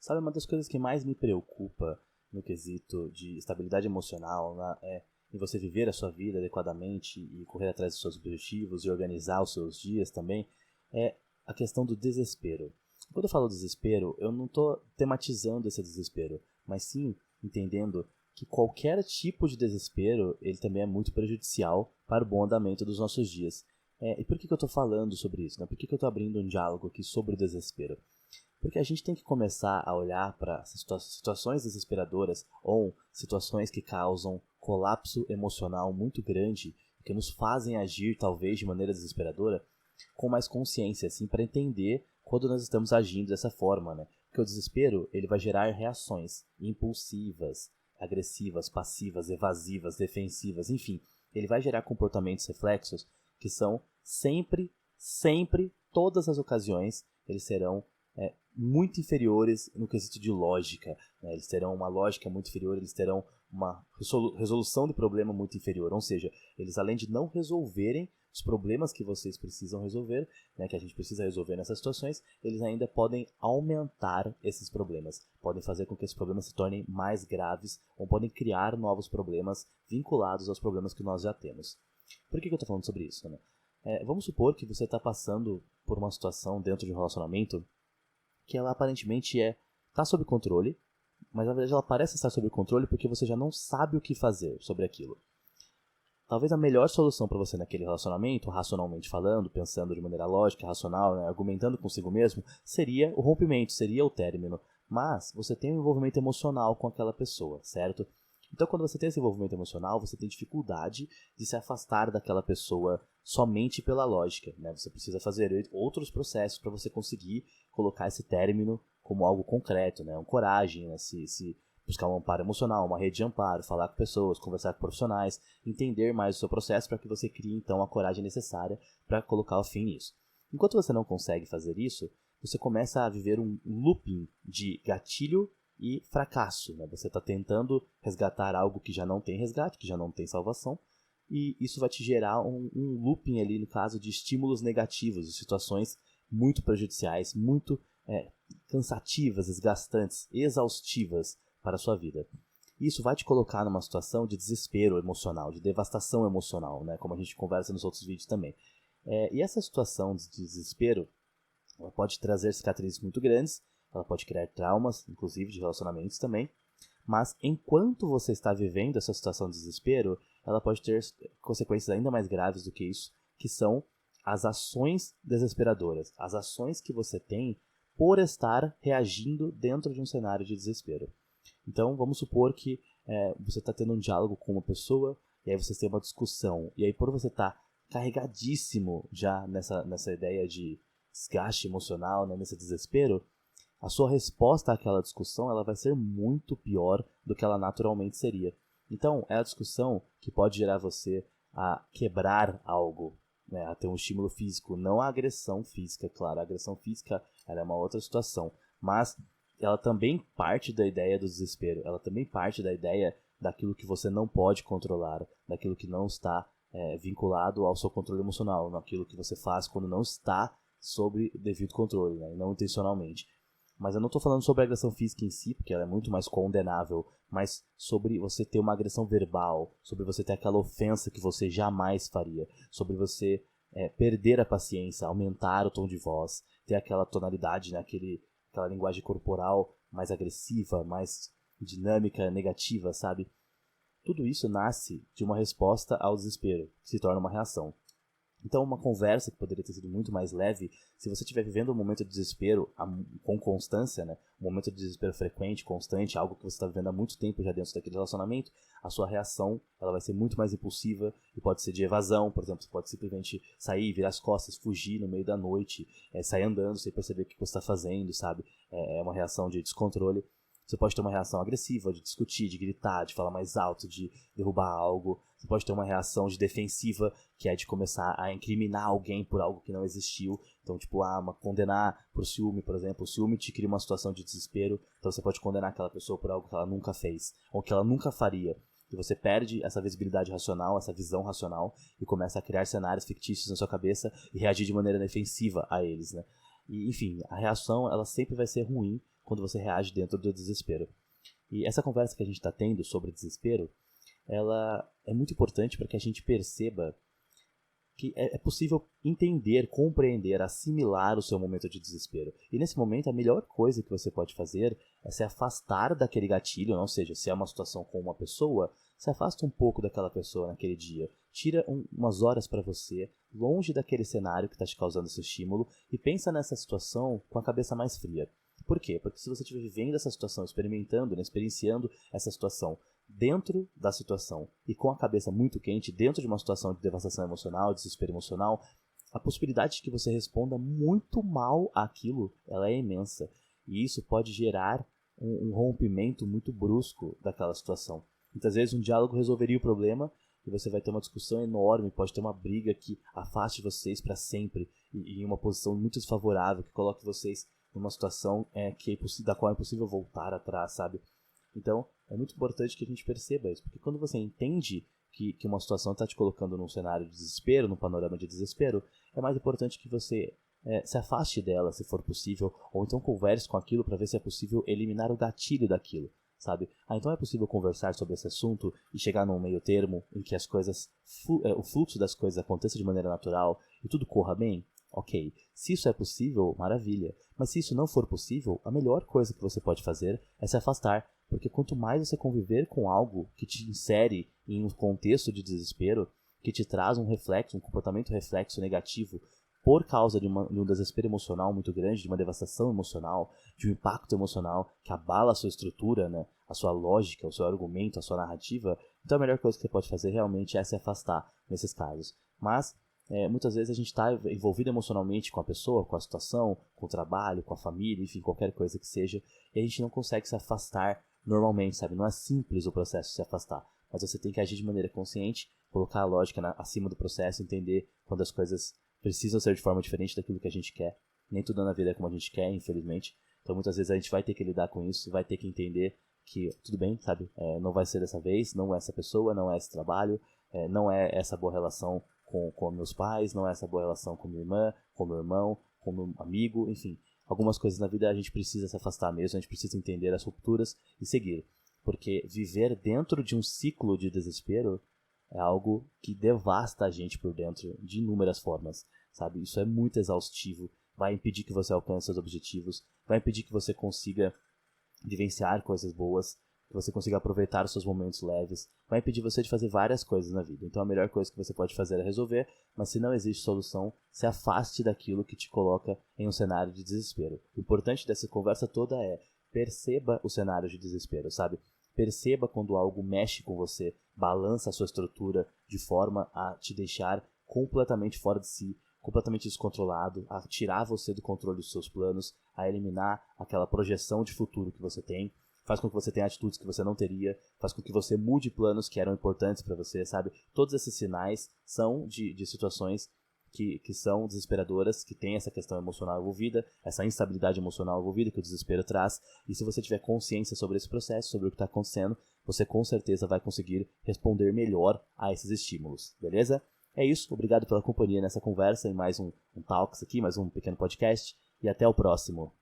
Sabe, uma das coisas que mais me preocupa no quesito de estabilidade emocional na, é em você viver a sua vida adequadamente e correr atrás dos seus objetivos e organizar os seus dias também, é a questão do desespero. Quando eu falo desespero, eu não estou tematizando esse desespero, mas sim entendendo que qualquer tipo de desespero ele também é muito prejudicial para o bom andamento dos nossos dias. É, e por que, que eu estou falando sobre isso? Né? Por que, que eu estou abrindo um diálogo aqui sobre o desespero? Porque a gente tem que começar a olhar para situa situações desesperadoras ou situações que causam colapso emocional muito grande, que nos fazem agir talvez de maneira desesperadora, com mais consciência, assim, para entender quando nós estamos agindo dessa forma, né? Porque o desespero, ele vai gerar reações impulsivas, agressivas, passivas, evasivas, defensivas, enfim, ele vai gerar comportamentos reflexos que são sempre, sempre, todas as ocasiões, eles serão muito inferiores no quesito de lógica. Né? Eles terão uma lógica muito inferior, eles terão uma resolução de problema muito inferior. Ou seja, eles além de não resolverem os problemas que vocês precisam resolver, né, que a gente precisa resolver nessas situações, eles ainda podem aumentar esses problemas, podem fazer com que esses problemas se tornem mais graves ou podem criar novos problemas vinculados aos problemas que nós já temos. Por que, que eu estou falando sobre isso? Né? É, vamos supor que você está passando por uma situação dentro de um relacionamento que ela aparentemente é está sob controle, mas na verdade ela parece estar sob controle porque você já não sabe o que fazer sobre aquilo. Talvez a melhor solução para você naquele relacionamento, racionalmente falando, pensando de maneira lógica, racional, né, argumentando consigo mesmo, seria o rompimento, seria o término. Mas você tem um envolvimento emocional com aquela pessoa, certo? Então, quando você tem esse envolvimento emocional, você tem dificuldade de se afastar daquela pessoa somente pela lógica. Né? Você precisa fazer outros processos para você conseguir colocar esse término como algo concreto, né? Um coragem, né? se, se buscar um amparo emocional, uma rede de amparo, falar com pessoas, conversar com profissionais, entender mais o seu processo para que você crie então a coragem necessária para colocar o fim nisso. Enquanto você não consegue fazer isso, você começa a viver um looping de gatilho e fracasso. Né? Você está tentando resgatar algo que já não tem resgate, que já não tem salvação, e isso vai te gerar um, um looping ali, no caso, de estímulos negativos, de situações muito prejudiciais, muito é, cansativas, desgastantes, exaustivas, para a sua vida. Isso vai te colocar numa situação de desespero emocional, de devastação emocional, né? como a gente conversa nos outros vídeos também. É, e essa situação de desespero pode trazer cicatrizes muito grandes, ela pode criar traumas, inclusive de relacionamentos também. Mas enquanto você está vivendo essa situação de desespero, ela pode ter consequências ainda mais graves do que isso, que são as ações desesperadoras, as ações que você tem por estar reagindo dentro de um cenário de desespero. Então, vamos supor que é, você está tendo um diálogo com uma pessoa, e aí vocês têm uma discussão, e aí por você estar tá carregadíssimo já nessa, nessa ideia de desgaste emocional, né, nesse desespero, a sua resposta àquela discussão ela vai ser muito pior do que ela naturalmente seria. Então, é a discussão que pode gerar você a quebrar algo, né, a ter um estímulo físico, não a agressão física, claro. A agressão física é uma outra situação, mas ela também parte da ideia do desespero, ela também parte da ideia daquilo que você não pode controlar, daquilo que não está é, vinculado ao seu controle emocional, naquilo que você faz quando não está sob devido controle, né, não intencionalmente. Mas eu não estou falando sobre a agressão física em si, porque ela é muito mais condenável, mas sobre você ter uma agressão verbal, sobre você ter aquela ofensa que você jamais faria, sobre você é, perder a paciência, aumentar o tom de voz, ter aquela tonalidade, né, aquele, aquela linguagem corporal mais agressiva, mais dinâmica, negativa, sabe? Tudo isso nasce de uma resposta ao desespero, que se torna uma reação. Então, uma conversa que poderia ter sido muito mais leve, se você estiver vivendo um momento de desespero com constância, né? um momento de desespero frequente, constante, algo que você está vivendo há muito tempo já dentro daquele relacionamento, a sua reação ela vai ser muito mais impulsiva e pode ser de evasão, por exemplo, você pode simplesmente sair, virar as costas, fugir no meio da noite, é, sair andando sem perceber o que você está fazendo, sabe? É, é uma reação de descontrole. Você pode ter uma reação agressiva, de discutir, de gritar, de falar mais alto, de derrubar algo. Você pode ter uma reação de defensiva, que é de começar a incriminar alguém por algo que não existiu. Então, tipo, ah, uma, condenar por ciúme, por exemplo. O ciúme te cria uma situação de desespero, então você pode condenar aquela pessoa por algo que ela nunca fez, ou que ela nunca faria. E você perde essa visibilidade racional, essa visão racional, e começa a criar cenários fictícios na sua cabeça e reagir de maneira defensiva a eles, né? E, enfim, a reação, ela sempre vai ser ruim quando você reage dentro do desespero. E essa conversa que a gente está tendo sobre desespero, ela é muito importante para que a gente perceba que é, é possível entender, compreender, assimilar o seu momento de desespero. E nesse momento, a melhor coisa que você pode fazer é se afastar daquele gatilho, ou seja, se é uma situação com uma pessoa, se afasta um pouco daquela pessoa naquele dia. Tira um, umas horas para você, longe daquele cenário que está te causando esse estímulo, e pensa nessa situação com a cabeça mais fria. Por quê? Porque se você estiver vivendo essa situação, experimentando, né, experienciando essa situação dentro da situação e com a cabeça muito quente, dentro de uma situação de devastação emocional, desespero emocional, a possibilidade de que você responda muito mal àquilo, ela é imensa. E isso pode gerar um, um rompimento muito brusco daquela situação. Muitas vezes um diálogo resolveria o problema e você vai ter uma discussão enorme, pode ter uma briga que afaste vocês para sempre e, em uma posição muito desfavorável, que coloque vocês numa situação é, que é da qual é impossível voltar atrás, sabe? Então, é muito importante que a gente perceba isso, porque quando você entende que, que uma situação está te colocando num cenário de desespero, num panorama de desespero, é mais importante que você é, se afaste dela, se for possível, ou então converse com aquilo para ver se é possível eliminar o gatilho daquilo, sabe? Ah, então é possível conversar sobre esse assunto e chegar num meio termo em que as coisas, é, o fluxo das coisas aconteça de maneira natural e tudo corra bem? Ok, se isso é possível, maravilha. Mas se isso não for possível, a melhor coisa que você pode fazer é se afastar, porque quanto mais você conviver com algo que te insere em um contexto de desespero, que te traz um reflexo, um comportamento reflexo negativo por causa de, uma, de um desespero emocional muito grande, de uma devastação emocional, de um impacto emocional que abala a sua estrutura, né, a sua lógica, o seu argumento, a sua narrativa, então a melhor coisa que você pode fazer realmente é se afastar nesses casos. Mas é, muitas vezes a gente está envolvido emocionalmente com a pessoa, com a situação, com o trabalho, com a família, enfim, qualquer coisa que seja, e a gente não consegue se afastar normalmente, sabe? Não é simples o processo se afastar, mas você tem que agir de maneira consciente, colocar a lógica na, acima do processo, entender quando as coisas precisam ser de forma diferente daquilo que a gente quer. Nem tudo na vida é como a gente quer, infelizmente. Então muitas vezes a gente vai ter que lidar com isso, vai ter que entender que tudo bem, sabe? É, não vai ser dessa vez, não é essa pessoa, não é esse trabalho, é, não é essa boa relação com, com meus pais, não é essa boa relação com minha irmã, com meu irmão, com meu amigo, enfim. Algumas coisas na vida a gente precisa se afastar mesmo, a gente precisa entender as rupturas e seguir. Porque viver dentro de um ciclo de desespero é algo que devasta a gente por dentro de inúmeras formas, sabe? Isso é muito exaustivo, vai impedir que você alcance seus objetivos, vai impedir que você consiga vivenciar coisas boas, que você consiga aproveitar os seus momentos leves, vai impedir você de fazer várias coisas na vida. Então a melhor coisa que você pode fazer é resolver, mas se não existe solução, se afaste daquilo que te coloca em um cenário de desespero. O importante dessa conversa toda é perceba o cenário de desespero, sabe? Perceba quando algo mexe com você, balança a sua estrutura de forma a te deixar completamente fora de si, completamente descontrolado, a tirar você do controle dos seus planos, a eliminar aquela projeção de futuro que você tem faz com que você tenha atitudes que você não teria, faz com que você mude planos que eram importantes para você, sabe? Todos esses sinais são de, de situações que, que são desesperadoras, que tem essa questão emocional envolvida, essa instabilidade emocional envolvida que o desespero traz. E se você tiver consciência sobre esse processo, sobre o que está acontecendo, você com certeza vai conseguir responder melhor a esses estímulos, beleza? É isso, obrigado pela companhia nessa conversa, em mais um, um Talks aqui, mais um pequeno podcast, e até o próximo.